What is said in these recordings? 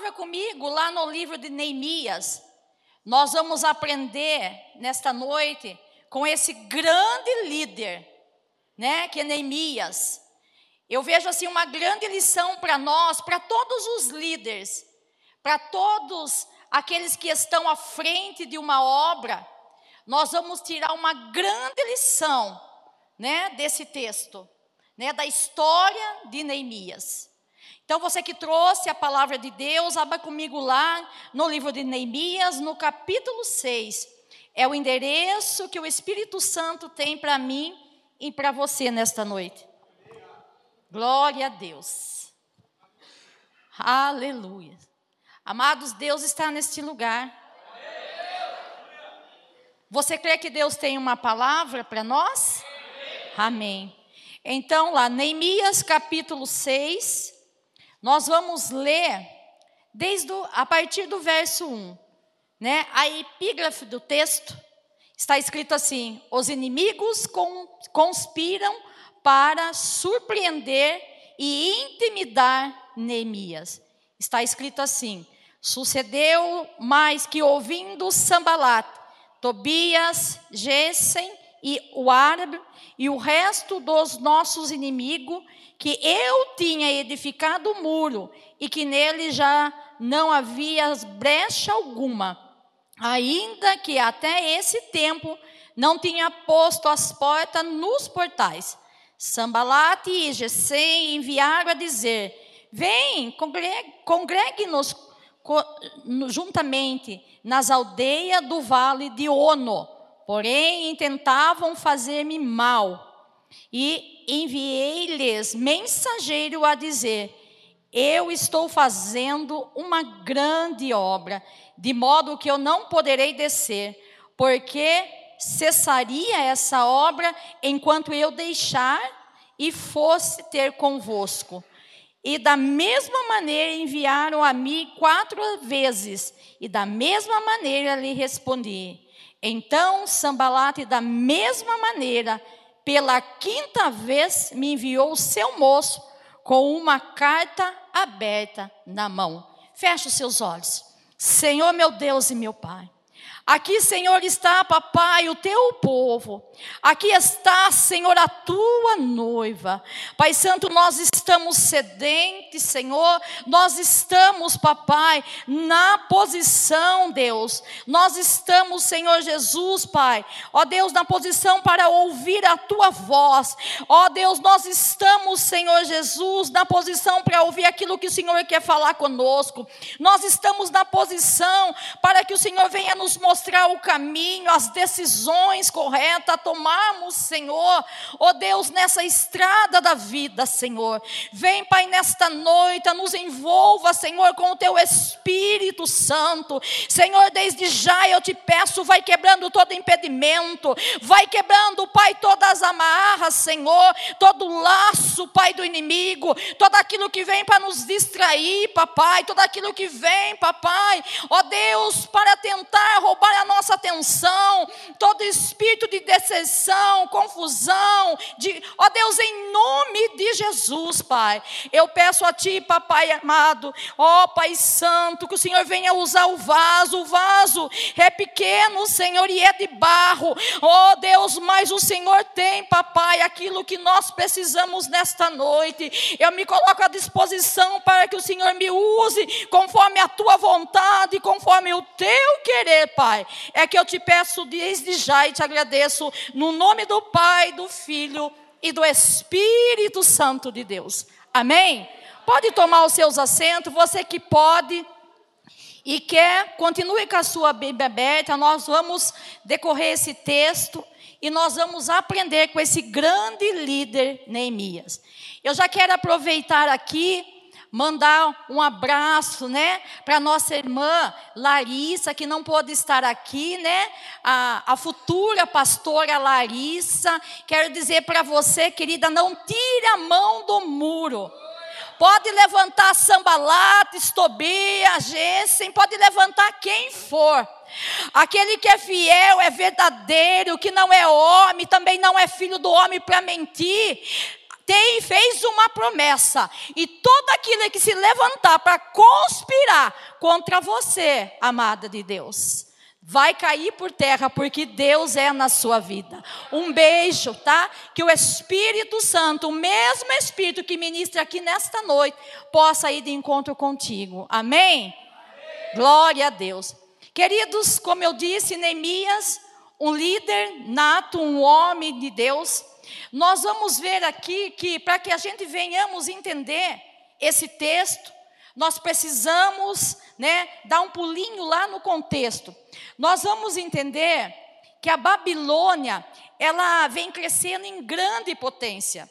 palavra comigo lá no livro de Neemias. Nós vamos aprender nesta noite com esse grande líder, né, que é Neemias. Eu vejo assim uma grande lição para nós, para todos os líderes, para todos aqueles que estão à frente de uma obra. Nós vamos tirar uma grande lição, né, desse texto, né, da história de Neemias. Então, você que trouxe a palavra de Deus, abra comigo lá no livro de Neemias, no capítulo 6. É o endereço que o Espírito Santo tem para mim e para você nesta noite. Glória a Deus. Aleluia. Amados, Deus está neste lugar. Você crê que Deus tem uma palavra para nós? Amém. Então, lá, Neemias capítulo 6, nós vamos ler desde o, a partir do verso 1. Né? A epígrafe do texto está escrito assim: Os inimigos conspiram para surpreender e intimidar Neemias. Está escrito assim: Sucedeu mais que ouvindo Sambalat, Tobias, Gesem e o árabe e o resto dos nossos inimigos, que eu tinha edificado o muro e que nele já não havia brecha alguma, ainda que até esse tempo não tinha posto as portas nos portais. Sambalate e Gesem enviaram a dizer: Vem, congregue-nos juntamente nas aldeias do vale de Ono. Porém, tentavam fazer-me mal. E enviei-lhes mensageiro a dizer: Eu estou fazendo uma grande obra, de modo que eu não poderei descer, porque cessaria essa obra enquanto eu deixar e fosse ter convosco. E da mesma maneira enviaram a mim quatro vezes, e da mesma maneira lhe respondi. Então Sambalate, da mesma maneira, pela quinta vez, me enviou o seu moço com uma carta aberta na mão. Feche os seus olhos. Senhor meu Deus e meu Pai. Aqui, Senhor, está, papai, o teu povo. Aqui está, Senhor, a tua noiva. Pai Santo, nós estamos sedentes, Senhor. Nós estamos, papai, na posição, Deus. Nós estamos, Senhor Jesus, Pai. Ó Deus, na posição para ouvir a tua voz. Ó Deus, nós estamos, Senhor Jesus, na posição para ouvir aquilo que o Senhor quer falar conosco. Nós estamos na posição para que o Senhor venha nos mostrar mostrar o caminho, as decisões corretas a tomarmos, Senhor. Oh Deus, nessa estrada da vida, Senhor. Vem, Pai, nesta noite, nos envolva, Senhor, com o teu Espírito Santo. Senhor, desde já eu te peço, vai quebrando todo impedimento, vai quebrando, Pai, todas as amarras, Senhor, todo laço, Pai, do inimigo, todo aquilo que vem para nos distrair, papai, tudo aquilo que vem, papai, ó Deus, para tentar roubar a nossa atenção, todo espírito de decepção, confusão, de, ó Deus, em nome de Jesus, Pai, eu peço a Ti, Papai amado, ó Pai Santo, que o Senhor venha usar o vaso, o vaso é pequeno, Senhor, e é de barro, ó Deus, mas o Senhor tem, Papai, aquilo que nós precisamos nesta noite, eu me coloco à disposição para que o Senhor me use conforme a Tua vontade, conforme o Teu querer, Pai. Pai, é que eu te peço desde já e te agradeço no nome do Pai, do Filho e do Espírito Santo de Deus. Amém? Pode tomar os seus assentos, você que pode e quer, continue com a sua Bíblia aberta, nós vamos decorrer esse texto e nós vamos aprender com esse grande líder Neemias. Eu já quero aproveitar aqui mandar um abraço, né, para nossa irmã Larissa, que não pôde estar aqui, né, a, a futura pastora Larissa. Quero dizer para você, querida, não tire a mão do muro. Pode levantar Sambalates, Tobias, Gessen, pode levantar quem for. Aquele que é fiel, é verdadeiro, que não é homem, também não é filho do homem para mentir tem, fez uma promessa, e todo aquilo que se levantar para conspirar contra você, amada de Deus, vai cair por terra, porque Deus é na sua vida. Um beijo, tá? Que o Espírito Santo, o mesmo Espírito que ministra aqui nesta noite, possa ir de encontro contigo. Amém? Amém. Glória a Deus. Queridos, como eu disse, Neemias, um líder nato, um homem de Deus, nós vamos ver aqui que para que a gente venhamos entender esse texto, nós precisamos né, dar um pulinho lá no contexto. Nós vamos entender que a Babilônia, ela vem crescendo em grande potência.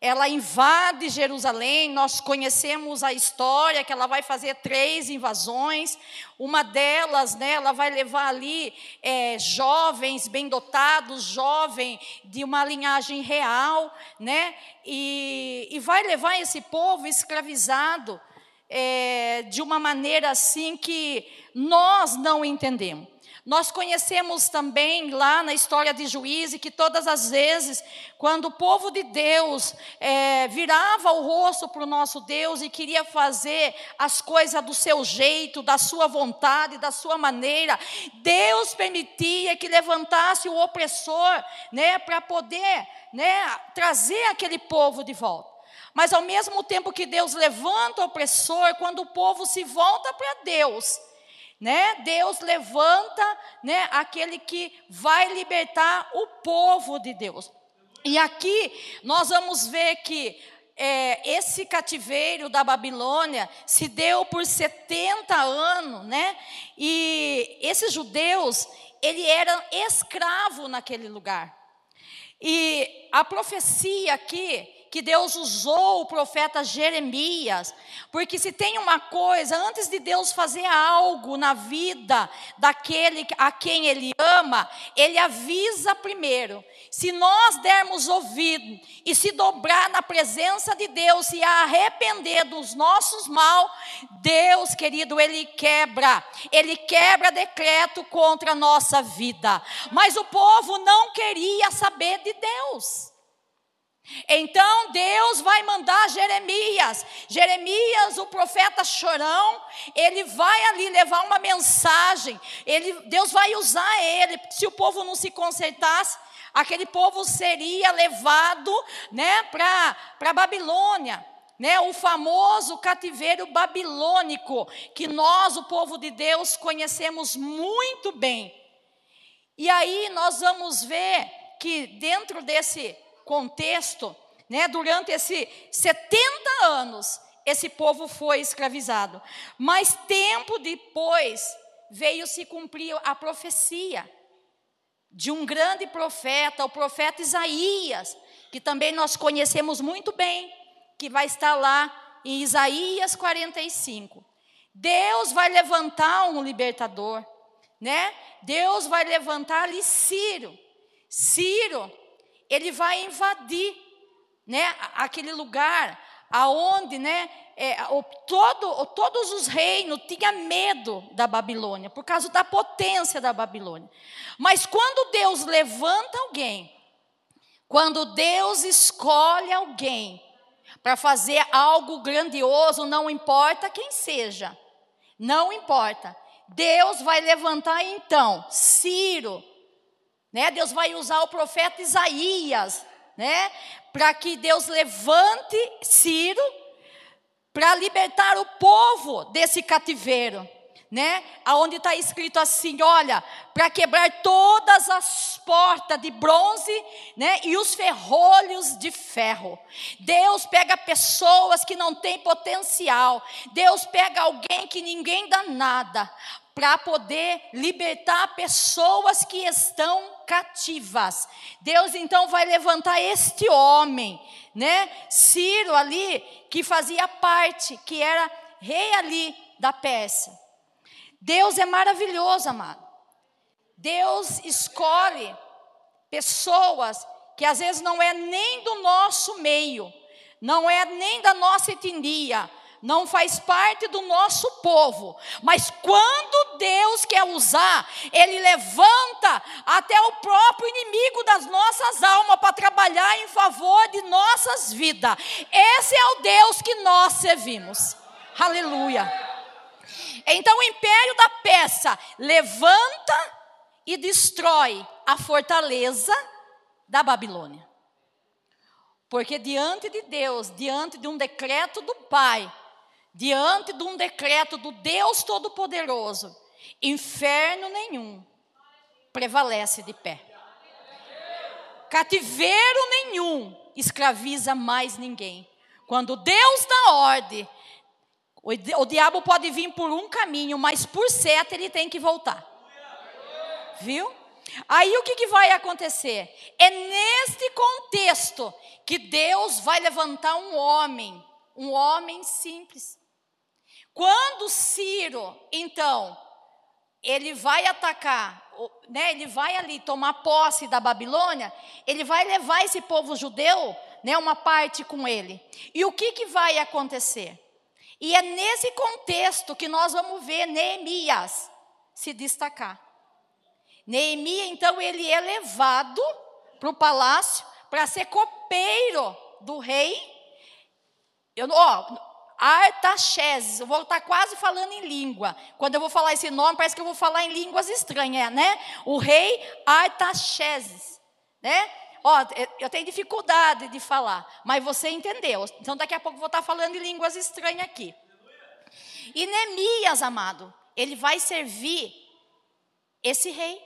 Ela invade Jerusalém, nós conhecemos a história que ela vai fazer três invasões. Uma delas, né, ela vai levar ali é, jovens bem dotados, jovem de uma linhagem real, né, e, e vai levar esse povo escravizado é, de uma maneira assim que nós não entendemos. Nós conhecemos também lá na história de Juízes que todas as vezes, quando o povo de Deus é, virava o rosto para o nosso Deus e queria fazer as coisas do seu jeito, da sua vontade, da sua maneira, Deus permitia que levantasse o opressor, né, para poder, né, trazer aquele povo de volta. Mas ao mesmo tempo que Deus levanta o opressor, quando o povo se volta para Deus, né? Deus levanta, né, aquele que vai libertar o povo de Deus. E aqui nós vamos ver que é, esse cativeiro da Babilônia se deu por 70 anos, né? E esses judeus, ele era escravo naquele lugar. E a profecia aqui que Deus usou o profeta Jeremias, porque se tem uma coisa, antes de Deus fazer algo na vida daquele a quem Ele ama, Ele avisa primeiro. Se nós dermos ouvido e se dobrar na presença de Deus e arrepender dos nossos mal, Deus, querido, Ele quebra, Ele quebra decreto contra a nossa vida. Mas o povo não queria saber de Deus. Então Deus vai mandar Jeremias. Jeremias, o profeta chorão, ele vai ali levar uma mensagem. Ele, Deus vai usar ele. Se o povo não se consertasse, aquele povo seria levado, né, para para Babilônia. Né, o famoso cativeiro babilônico, que nós, o povo de Deus, conhecemos muito bem. E aí nós vamos ver que dentro desse contexto, né, durante esses 70 anos, esse povo foi escravizado. Mas tempo depois veio se cumprir a profecia de um grande profeta, o profeta Isaías, que também nós conhecemos muito bem, que vai estar lá em Isaías 45. Deus vai levantar um libertador, né? Deus vai levantar ali Ciro. Ciro ele vai invadir, né, aquele lugar aonde, né, é, o, todo, todos os reinos tinham medo da Babilônia, por causa da potência da Babilônia. Mas quando Deus levanta alguém, quando Deus escolhe alguém para fazer algo grandioso, não importa quem seja, não importa. Deus vai levantar então Ciro, né? Deus vai usar o profeta Isaías, né? Para que Deus levante Ciro para libertar o povo desse cativeiro, né? Aonde está escrito assim, olha, para quebrar todas as portas de bronze, né? E os ferrolhos de ferro. Deus pega pessoas que não têm potencial. Deus pega alguém que ninguém dá nada para poder libertar pessoas que estão cativas. Deus então vai levantar este homem, né? Ciro ali, que fazia parte, que era rei ali da Pérsia. Deus é maravilhoso, amado. Deus escolhe pessoas que às vezes não é nem do nosso meio, não é nem da nossa etnia, não faz parte do nosso povo. Mas quando Deus quer usar, Ele levanta até o próprio inimigo das nossas almas para trabalhar em favor de nossas vidas. Esse é o Deus que nós servimos. Aleluia. Então o império da peça levanta e destrói a fortaleza da Babilônia. Porque diante de Deus, diante de um decreto do Pai, diante de um decreto do Deus Todo-Poderoso, inferno nenhum prevalece de pé. Cativeiro nenhum escraviza mais ninguém. Quando Deus dá ordem, o, diabo pode vir por um caminho, mas por sete ele tem que voltar. Viu? Aí o que, que vai acontecer? É neste contexto que Deus vai levantar um homem, um homem simples. Quando Ciro, então, ele vai atacar, né, ele vai ali tomar posse da Babilônia, ele vai levar esse povo judeu, né, uma parte com ele. E o que, que vai acontecer? E é nesse contexto que nós vamos ver Neemias se destacar. Neemias, então, ele é levado para o palácio para ser copeiro do rei. Eu, ó, Artaxerxes, eu vou estar quase falando em língua. Quando eu vou falar esse nome, parece que eu vou falar em línguas estranhas, né? O rei Artaxerxes, né? Ó, eu tenho dificuldade de falar, mas você entendeu. Então daqui a pouco eu vou estar falando em línguas estranhas aqui. E Neemias, amado, ele vai servir esse rei.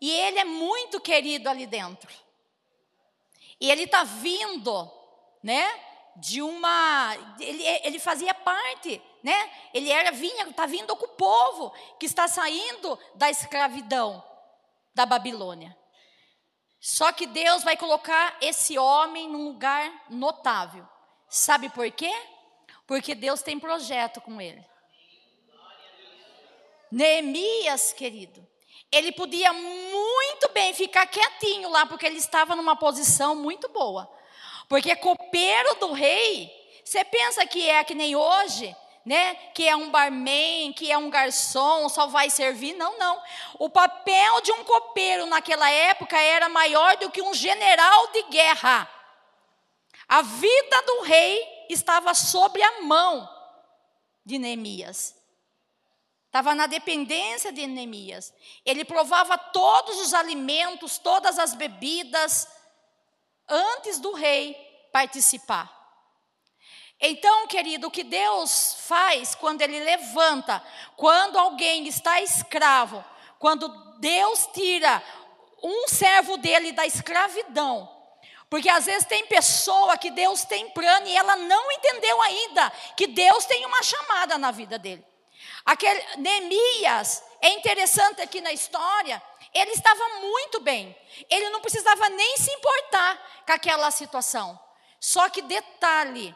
E ele é muito querido ali dentro. E ele está vindo, né? De uma. Ele, ele fazia parte, né? Ele era, vinha, está vindo com o povo que está saindo da escravidão da Babilônia. Só que Deus vai colocar esse homem num lugar notável. Sabe por quê? Porque Deus tem projeto com ele. Neemias, querido, ele podia muito bem ficar quietinho lá, porque ele estava numa posição muito boa. Porque copeiro do rei, você pensa que é que nem hoje, né? Que é um barman, que é um garçom, só vai servir? Não, não. O papel de um copeiro naquela época era maior do que um general de guerra. A vida do rei estava sobre a mão de Neemias. Estava na dependência de Neemias. Ele provava todos os alimentos, todas as bebidas, antes do rei participar. Então, querido, o que Deus faz quando Ele levanta, quando alguém está escravo, quando Deus tira um servo dele da escravidão, porque às vezes tem pessoa que Deus tem plano e ela não entendeu ainda que Deus tem uma chamada na vida dele. Aquele Neemias, é interessante aqui na história, ele estava muito bem. Ele não precisava nem se importar com aquela situação. Só que detalhe,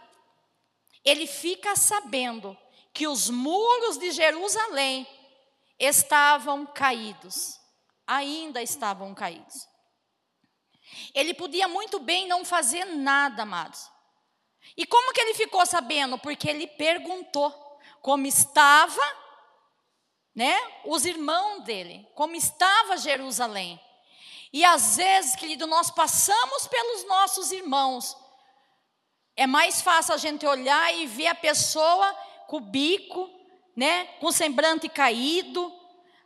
ele fica sabendo que os muros de Jerusalém estavam caídos. Ainda estavam caídos. Ele podia muito bem não fazer nada, amados. E como que ele ficou sabendo? Porque ele perguntou como estava, né, os irmãos dele, como estava Jerusalém. E às vezes, querido, nós passamos pelos nossos irmãos. É mais fácil a gente olhar e ver a pessoa com o bico, né, com o semblante caído,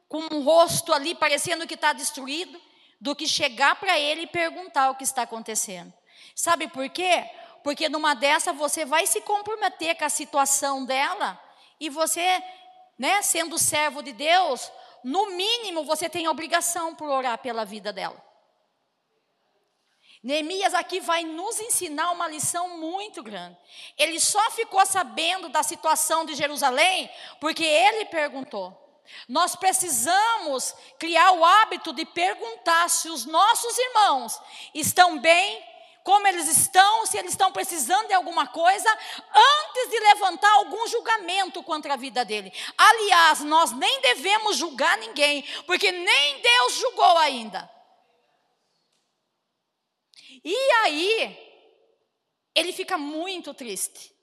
com um rosto ali parecendo que está destruído, do que chegar para ele e perguntar o que está acontecendo. Sabe por quê? Porque numa dessa você vai se comprometer com a situação dela e você, né, sendo servo de Deus, no mínimo você tem obrigação por orar pela vida dela. Neemias aqui vai nos ensinar uma lição muito grande. Ele só ficou sabendo da situação de Jerusalém porque ele perguntou. Nós precisamos criar o hábito de perguntar se os nossos irmãos estão bem como eles estão, se eles estão precisando de alguma coisa, antes de levantar algum julgamento contra a vida dele. Aliás, nós nem devemos julgar ninguém, porque nem Deus julgou ainda. E aí, ele fica muito triste.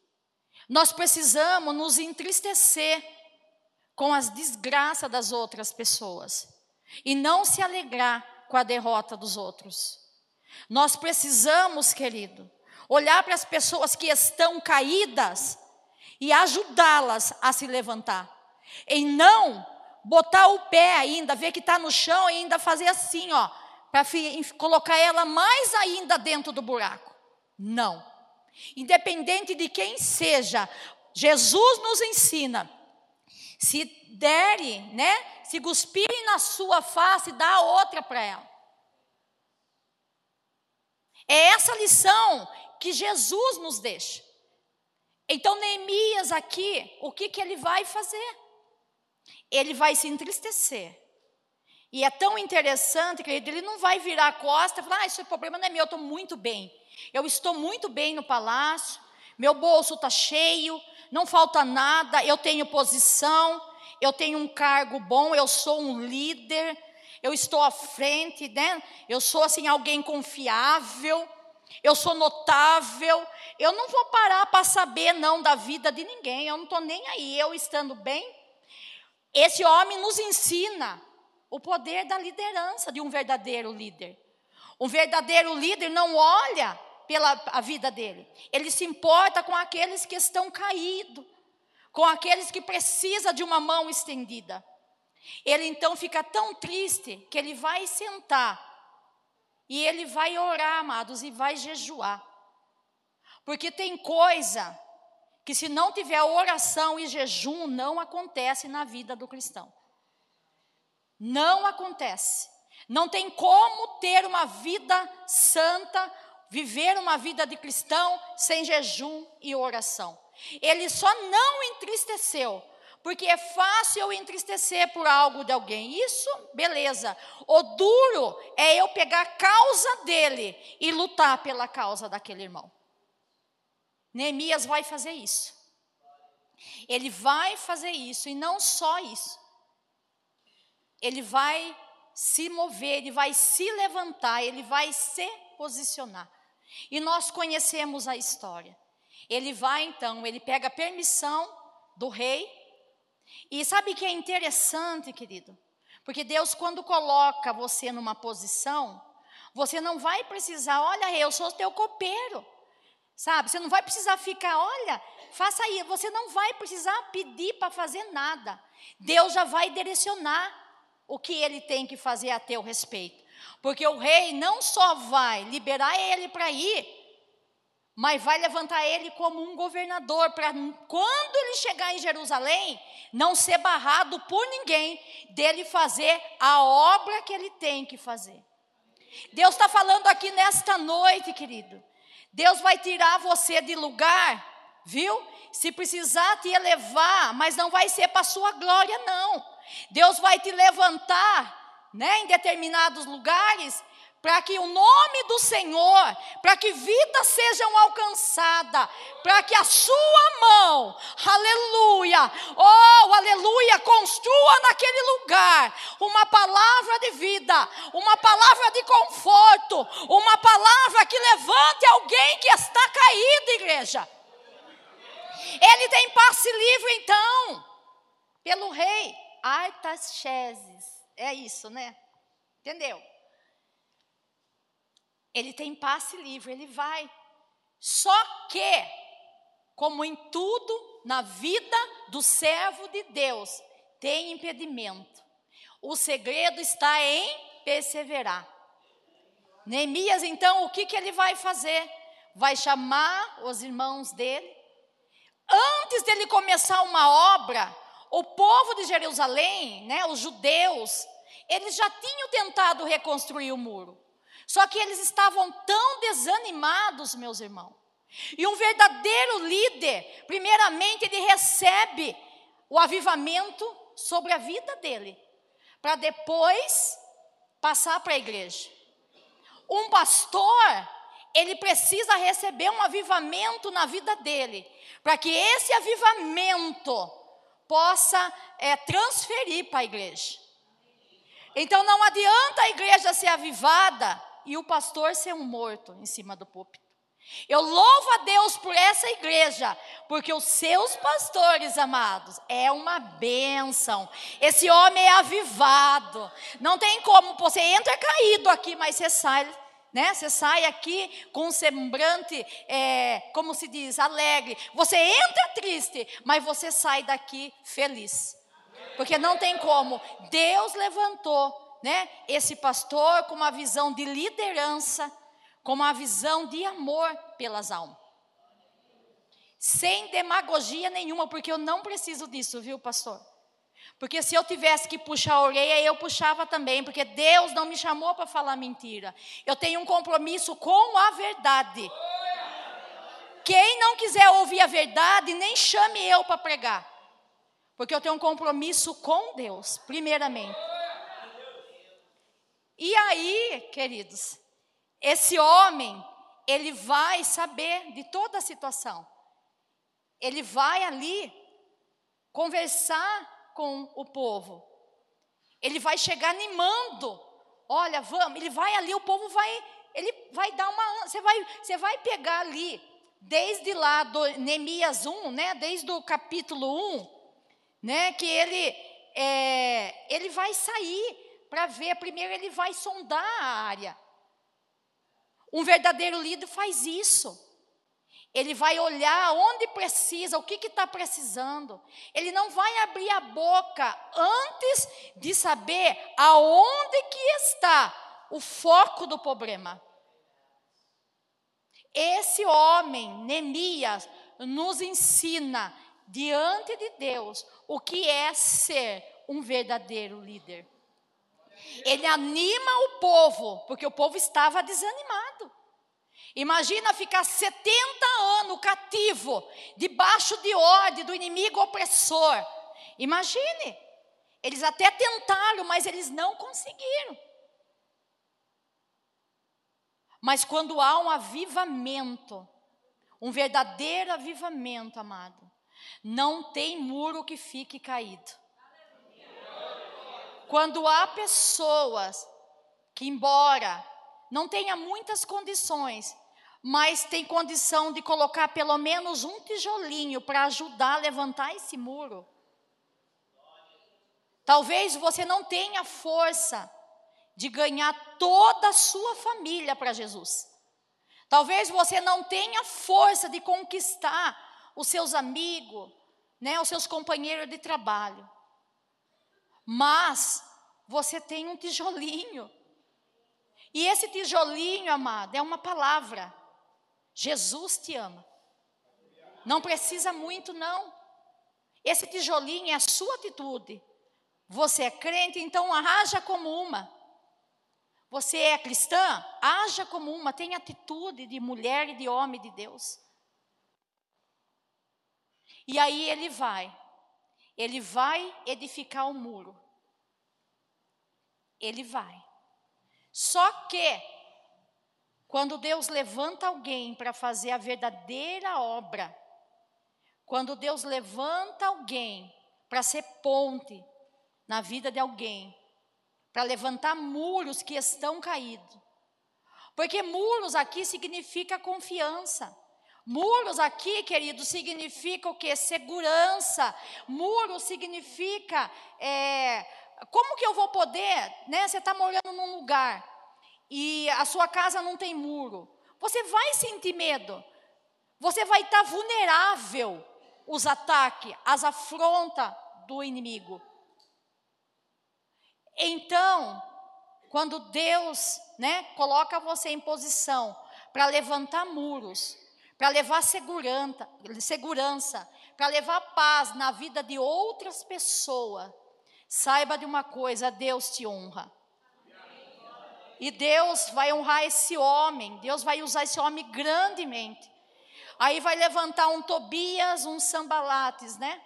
Nós precisamos nos entristecer com as desgraças das outras pessoas e não se alegrar com a derrota dos outros. Nós precisamos, querido, olhar para as pessoas que estão caídas e ajudá-las a se levantar. E não botar o pé ainda, ver que está no chão e ainda fazer assim, ó, para colocar ela mais ainda dentro do buraco. Não. Independente de quem seja, Jesus nos ensina. Se derem, né? Se cuspirem na sua face, dá outra para ela. É essa lição que Jesus nos deixa. Então, Neemias aqui, o que, que ele vai fazer? Ele vai se entristecer. E é tão interessante, querido, ele não vai virar a costa e falar: ah, esse problema não é meu, eu estou muito bem. Eu estou muito bem no palácio, meu bolso está cheio, não falta nada, eu tenho posição, eu tenho um cargo bom, eu sou um líder, eu estou à frente, né? Eu sou assim alguém confiável, eu sou notável. Eu não vou parar para saber não da vida de ninguém. Eu não estou nem aí. Eu estando bem, esse homem nos ensina o poder da liderança de um verdadeiro líder. Um verdadeiro líder não olha pela a vida dele. Ele se importa com aqueles que estão caídos, com aqueles que precisam de uma mão estendida. Ele então fica tão triste que ele vai sentar e ele vai orar, amados, e vai jejuar. Porque tem coisa que se não tiver oração e jejum, não acontece na vida do cristão. Não acontece. Não tem como ter uma vida santa, viver uma vida de cristão sem jejum e oração. Ele só não entristeceu, porque é fácil eu entristecer por algo de alguém. Isso, beleza. O duro é eu pegar a causa dele e lutar pela causa daquele irmão. Neemias vai fazer isso. Ele vai fazer isso, e não só isso. Ele vai se mover, ele vai se levantar, ele vai se posicionar. E nós conhecemos a história. Ele vai então, ele pega a permissão do rei. E sabe que é interessante, querido? Porque Deus, quando coloca você numa posição, você não vai precisar, olha, eu sou teu copeiro. Sabe? Você não vai precisar ficar, olha, faça aí. Você não vai precisar pedir para fazer nada. Deus já vai direcionar o que ele tem que fazer a teu respeito. Porque o rei não só vai liberar ele para ir, mas vai levantar ele como um governador, para quando ele chegar em Jerusalém, não ser barrado por ninguém dele fazer a obra que ele tem que fazer. Deus está falando aqui nesta noite, querido. Deus vai tirar você de lugar, viu? Se precisar te elevar, mas não vai ser para sua glória, não. Deus vai te levantar, né, em determinados lugares para que o nome do Senhor, para que vidas sejam alcançadas, para que a sua mão, aleluia, oh, aleluia, construa naquele lugar uma palavra de vida, uma palavra de conforto, uma palavra que levante alguém que está caído, igreja. Ele tem passe livre, então, pelo rei Artaxerxes. É isso, né? Entendeu? Ele tem passe livre, ele vai. Só que, como em tudo na vida do servo de Deus, tem impedimento. O segredo está em perseverar. Neemias, então, o que, que ele vai fazer? Vai chamar os irmãos dele. Antes dele começar uma obra, o povo de Jerusalém, né, os judeus, eles já tinham tentado reconstruir o muro. Só que eles estavam tão desanimados, meus irmãos. E um verdadeiro líder, primeiramente, ele recebe o avivamento sobre a vida dele, para depois passar para a igreja. Um pastor, ele precisa receber um avivamento na vida dele, para que esse avivamento possa é, transferir para a igreja. Então não adianta a igreja ser avivada e o pastor ser um morto em cima do púlpito. Eu louvo a Deus por essa igreja, porque os seus pastores amados é uma bênção. Esse homem é avivado. Não tem como, você entra caído aqui, mas você sai, né? Você sai aqui com um semblante, é, como se diz, alegre. Você entra triste, mas você sai daqui feliz. Porque não tem como. Deus levantou, né? Esse pastor com uma visão de liderança com uma visão de amor pelas almas. Sem demagogia nenhuma, porque eu não preciso disso, viu, pastor? Porque se eu tivesse que puxar a orelha, eu puxava também, porque Deus não me chamou para falar mentira. Eu tenho um compromisso com a verdade. Quem não quiser ouvir a verdade, nem chame eu para pregar. Porque eu tenho um compromisso com Deus, primeiramente. E aí, queridos, esse homem, ele vai saber de toda a situação. Ele vai ali conversar com o povo. Ele vai chegar animando. Olha, vamos, ele vai ali, o povo vai, ele vai dar uma, você vai, você vai pegar ali desde lá do Neemias 1, né, desde o capítulo 1, né, que ele é, ele vai sair para ver, primeiro ele vai sondar a área. Um verdadeiro líder faz isso. Ele vai olhar onde precisa, o que está precisando. Ele não vai abrir a boca antes de saber aonde que está o foco do problema. Esse homem, Neemias, nos ensina diante de Deus o que é ser um verdadeiro líder. Ele anima o povo, porque o povo estava desanimado. Imagina ficar 70 anos cativo, debaixo de ordem do inimigo opressor. Imagine. Eles até tentaram, mas eles não conseguiram. Mas quando há um avivamento, um verdadeiro avivamento, amado, não tem muro que fique caído. Quando há pessoas que, embora não tenha muitas condições, mas tem condição de colocar pelo menos um tijolinho para ajudar a levantar esse muro. Talvez você não tenha força de ganhar toda a sua família para Jesus. Talvez você não tenha força de conquistar os seus amigos, né, os seus companheiros de trabalho. Mas você tem um tijolinho. E esse tijolinho, amado, é uma palavra. Jesus te ama. Não precisa muito, não. Esse tijolinho é a sua atitude. Você é crente, então haja como uma. Você é cristã? Haja como uma, tenha atitude de mulher e de homem de Deus. E aí ele vai ele vai edificar o um muro. Ele vai. Só que, quando Deus levanta alguém para fazer a verdadeira obra, quando Deus levanta alguém para ser ponte na vida de alguém, para levantar muros que estão caídos. Porque muros aqui significa confiança. Muros aqui, querido, significa o que? Segurança. Muro significa é, como que eu vou poder, né? Você está morando num lugar e a sua casa não tem muro. Você vai sentir medo. Você vai estar tá vulnerável os ataques, as afrontas do inimigo. Então, quando Deus, né, coloca você em posição para levantar muros, para levar segurança, segurança para levar paz na vida de outras pessoas, saiba de uma coisa: Deus te honra. E Deus vai honrar esse homem, Deus vai usar esse homem grandemente. Aí vai levantar um Tobias, um Sambalates, né?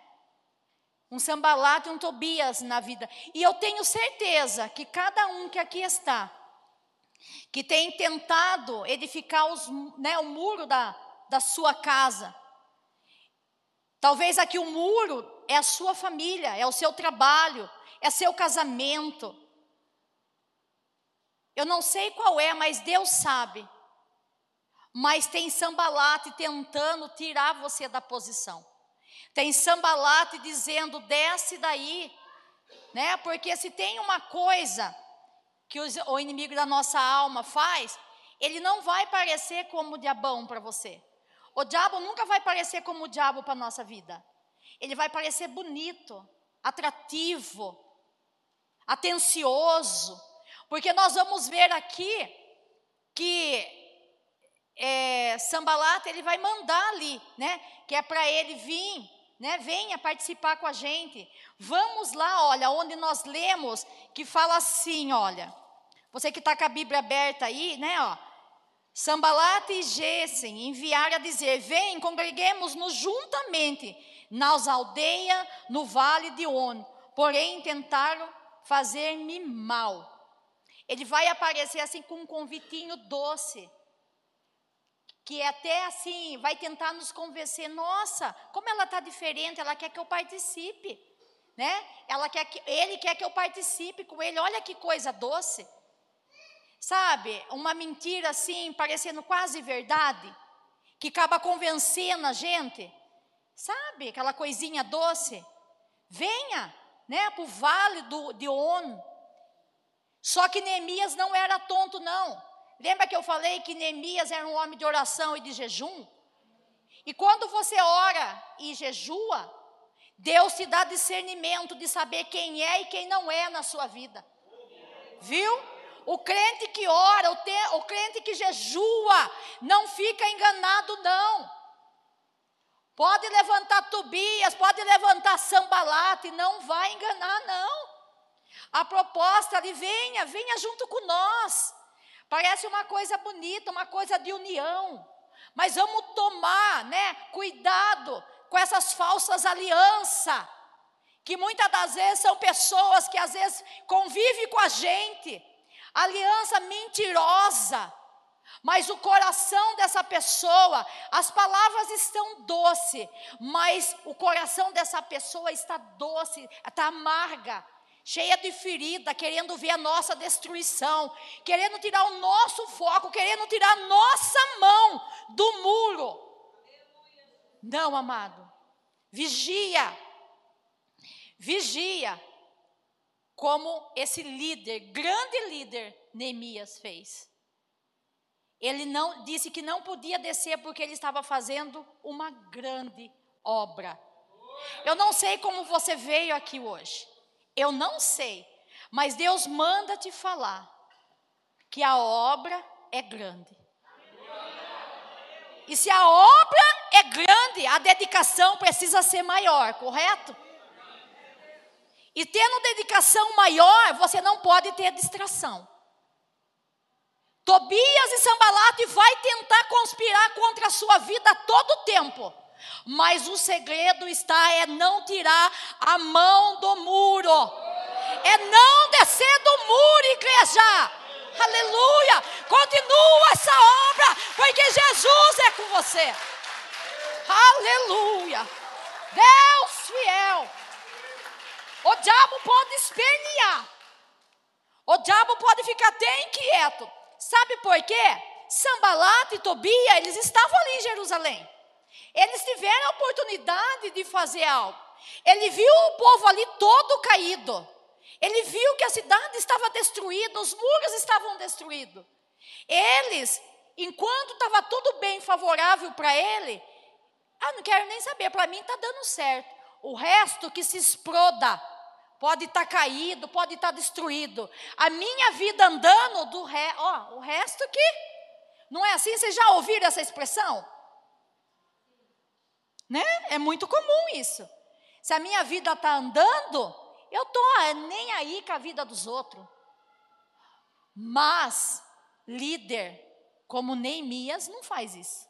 Um Sambalate e um Tobias na vida. E eu tenho certeza que cada um que aqui está, que tem tentado edificar os, né, o muro da, da sua casa. Talvez aqui o muro é a sua família, é o seu trabalho, é seu casamento. Eu não sei qual é, mas Deus sabe. Mas tem sambalate tentando tirar você da posição. Tem sambalate dizendo: desce daí. Né? Porque se tem uma coisa que o inimigo da nossa alma faz, ele não vai parecer como o diabão para você. O diabo nunca vai parecer como o diabo para a nossa vida. Ele vai parecer bonito, atrativo, atencioso. Porque nós vamos ver aqui que é, Sambalata ele vai mandar ali, né? Que é para ele vir, né? Venha participar com a gente. Vamos lá, olha, onde nós lemos que fala assim, olha. Você que está com a Bíblia aberta aí, né? Ó, Sambalata e Gessem enviaram a dizer: Vem, congreguemos-nos juntamente nas aldeias no vale de On. Porém, tentaram fazer-me mal. Ele vai aparecer assim com um convitinho doce. Que é até assim, vai tentar nos convencer. Nossa, como ela está diferente, ela quer que eu participe. Né? Ela quer que, ele quer que eu participe com ele. Olha que coisa doce. Sabe, uma mentira assim, parecendo quase verdade, que acaba convencendo a gente. Sabe, aquela coisinha doce. Venha, né, para o vale do, de On. Só que Neemias não era tonto, não. Lembra que eu falei que Neemias era um homem de oração e de jejum? E quando você ora e jejua, Deus te dá discernimento de saber quem é e quem não é na sua vida. Viu? O crente que ora, o, te, o crente que jejua, não fica enganado, não. Pode levantar Tobias, pode levantar Sambalate, não vai enganar, não. A proposta ali, venha, venha junto com nós. Parece uma coisa bonita, uma coisa de união. Mas vamos tomar, né, cuidado com essas falsas alianças, que muitas das vezes são pessoas que às vezes convivem com a gente, aliança mentirosa, mas o coração dessa pessoa, as palavras estão doce, mas o coração dessa pessoa está doce, está amarga, cheia de ferida, querendo ver a nossa destruição, querendo tirar o nosso foco, querendo tirar a nossa mão do muro. Não, amado. Vigia. Vigia como esse líder, grande líder, Neemias fez. Ele não disse que não podia descer porque ele estava fazendo uma grande obra. Eu não sei como você veio aqui hoje. Eu não sei, mas Deus manda te falar que a obra é grande. E se a obra é grande, a dedicação precisa ser maior, correto? E tendo dedicação maior, você não pode ter distração. Tobias e Sambalate vai tentar conspirar contra a sua vida todo o tempo. Mas o segredo está é não tirar a mão do muro. É não descer do muro, igreja. Aleluia! Continua essa obra, porque Jesus é com você. Aleluia! Deus fiel. O diabo pode espernear. O diabo pode ficar até inquieto. Sabe por quê? Sambalat e Tobia, eles estavam ali em Jerusalém. Eles tiveram a oportunidade de fazer algo. Ele viu o povo ali todo caído. Ele viu que a cidade estava destruída, os muros estavam destruídos. Eles, enquanto estava tudo bem favorável para ele, ah, não quero nem saber, para mim está dando certo. O resto que se exploda, pode estar tá caído, pode estar tá destruído. A minha vida andando do re, ó, o resto que não é assim, vocês já ouviram essa expressão? Né? É muito comum isso. Se a minha vida está andando, eu estou nem aí com a vida dos outros. Mas, líder como Neemias não faz isso.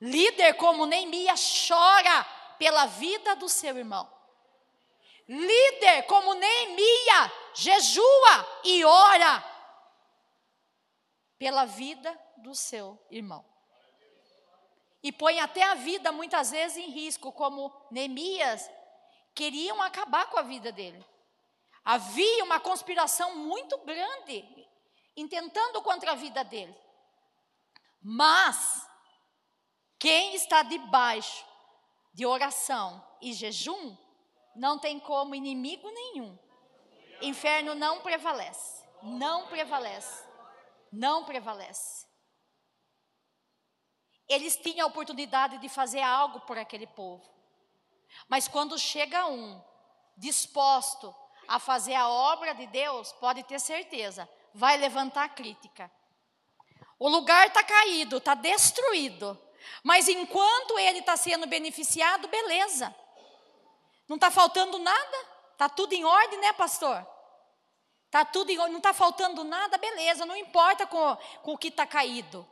Líder como Neemias chora pela vida do seu irmão. Líder como Neemia jejua e ora pela vida do seu irmão e põe até a vida muitas vezes em risco, como Neemias queriam acabar com a vida dele. Havia uma conspiração muito grande intentando contra a vida dele. Mas quem está debaixo de oração e jejum, não tem como inimigo nenhum. Inferno não prevalece. Não prevalece. Não prevalece. Eles tinham a oportunidade de fazer algo por aquele povo. Mas quando chega um disposto a fazer a obra de Deus, pode ter certeza, vai levantar crítica. O lugar está caído, está destruído. Mas enquanto ele está sendo beneficiado, beleza. Não está faltando nada? Está tudo em ordem, né, pastor? Está tudo em não está faltando nada, beleza, não importa com, com o que está caído.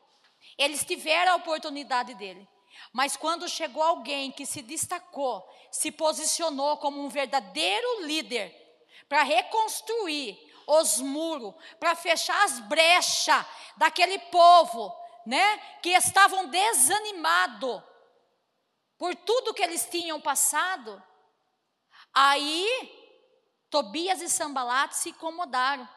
Eles tiveram a oportunidade dele. Mas quando chegou alguém que se destacou, se posicionou como um verdadeiro líder para reconstruir os muros, para fechar as brechas daquele povo, né, que estavam desanimados por tudo que eles tinham passado. Aí Tobias e Sambalat se incomodaram.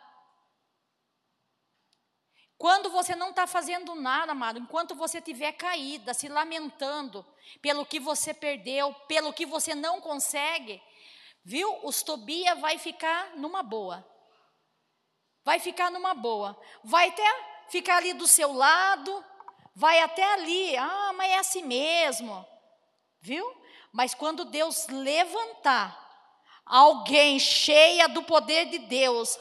Quando você não está fazendo nada, amado, enquanto você estiver caída, se lamentando pelo que você perdeu, pelo que você não consegue, viu? Os Tobias vai ficar numa boa. Vai ficar numa boa. Vai até ficar ali do seu lado, vai até ali. Ah, mas é assim mesmo. Viu? Mas quando Deus levantar alguém cheia do poder de Deus,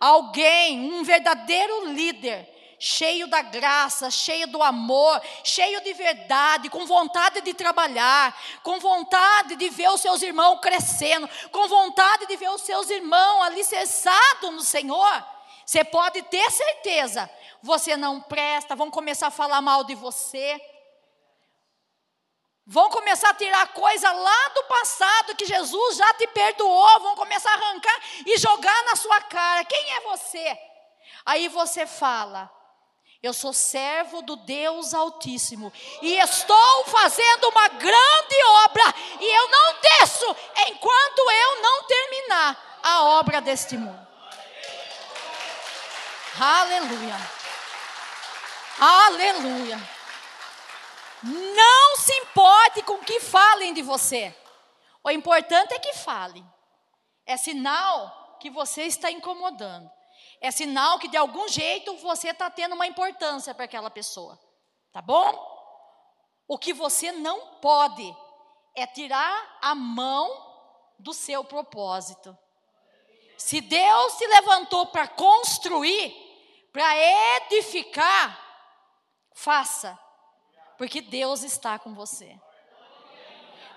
alguém, um verdadeiro líder, cheio da graça, cheio do amor, cheio de verdade, com vontade de trabalhar, com vontade de ver os seus irmãos crescendo, com vontade de ver os seus irmãos alicerçados no Senhor, você pode ter certeza, você não presta, vão começar a falar mal de você. Vão começar a tirar coisa lá do passado que Jesus já te perdoou, vão começar a arrancar e jogar na sua cara. Quem é você? Aí você fala: eu sou servo do Deus Altíssimo e estou fazendo uma grande obra e eu não desço enquanto eu não terminar a obra deste mundo. Aleluia. Aleluia. Não se importe com o que falem de você. O importante é que falem. É sinal que você está incomodando é sinal que de algum jeito você está tendo uma importância para aquela pessoa. Tá bom? O que você não pode é tirar a mão do seu propósito. Se Deus se levantou para construir, para edificar, faça, porque Deus está com você.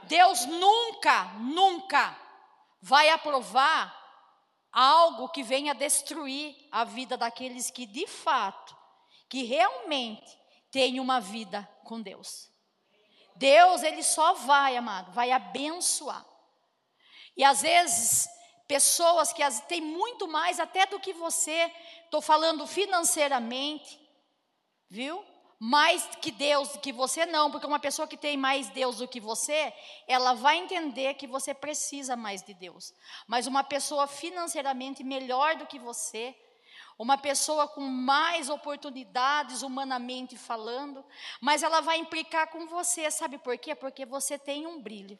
Deus nunca, nunca vai aprovar algo que venha destruir a vida daqueles que de fato, que realmente têm uma vida com Deus. Deus, ele só vai, amado, vai abençoar. E às vezes, pessoas que têm muito mais até do que você, estou falando financeiramente, viu? Mais que Deus, que você não, porque uma pessoa que tem mais Deus do que você, ela vai entender que você precisa mais de Deus. Mas uma pessoa financeiramente melhor do que você, uma pessoa com mais oportunidades humanamente falando, mas ela vai implicar com você, sabe por quê? Porque você tem um brilho.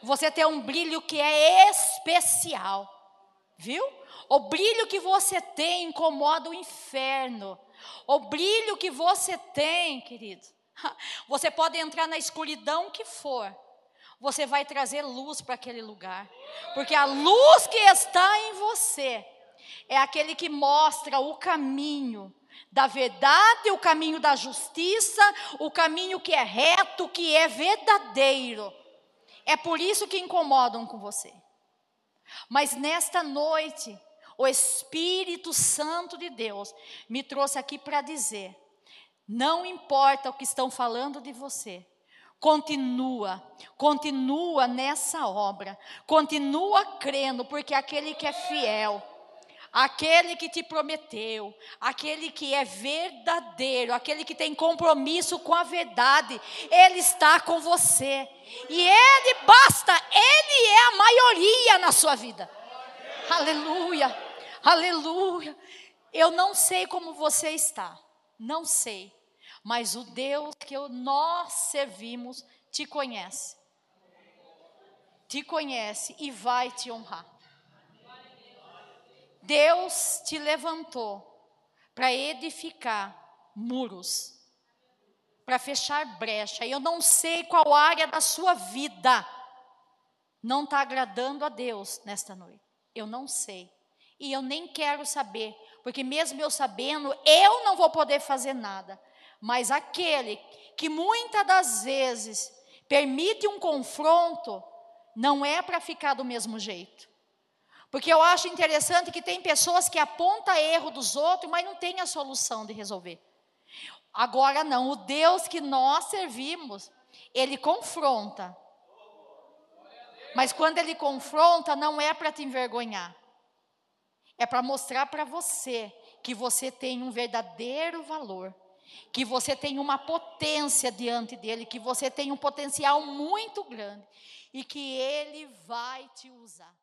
Você tem um brilho que é especial, viu? O brilho que você tem incomoda o inferno. O brilho que você tem, querido. Você pode entrar na escuridão que for. Você vai trazer luz para aquele lugar. Porque a luz que está em você é aquele que mostra o caminho da verdade, o caminho da justiça, o caminho que é reto, que é verdadeiro. É por isso que incomodam com você. Mas nesta noite, o Espírito Santo de Deus me trouxe aqui para dizer: não importa o que estão falando de você, continua, continua nessa obra, continua crendo, porque aquele que é fiel, aquele que te prometeu, aquele que é verdadeiro, aquele que tem compromisso com a verdade, ele está com você. E ele basta, ele é a maioria na sua vida. Aleluia, aleluia. Eu não sei como você está. Não sei. Mas o Deus que nós servimos te conhece. Te conhece e vai te honrar. Deus te levantou para edificar muros, para fechar brecha. Eu não sei qual área da sua vida não está agradando a Deus nesta noite. Eu não sei. E eu nem quero saber, porque mesmo eu sabendo, eu não vou poder fazer nada. Mas aquele que muitas das vezes permite um confronto, não é para ficar do mesmo jeito. Porque eu acho interessante que tem pessoas que apontam erro dos outros, mas não tem a solução de resolver. Agora não, o Deus que nós servimos, ele confronta. Mas quando ele confronta, não é para te envergonhar. É para mostrar para você que você tem um verdadeiro valor, que você tem uma potência diante dele, que você tem um potencial muito grande e que ele vai te usar.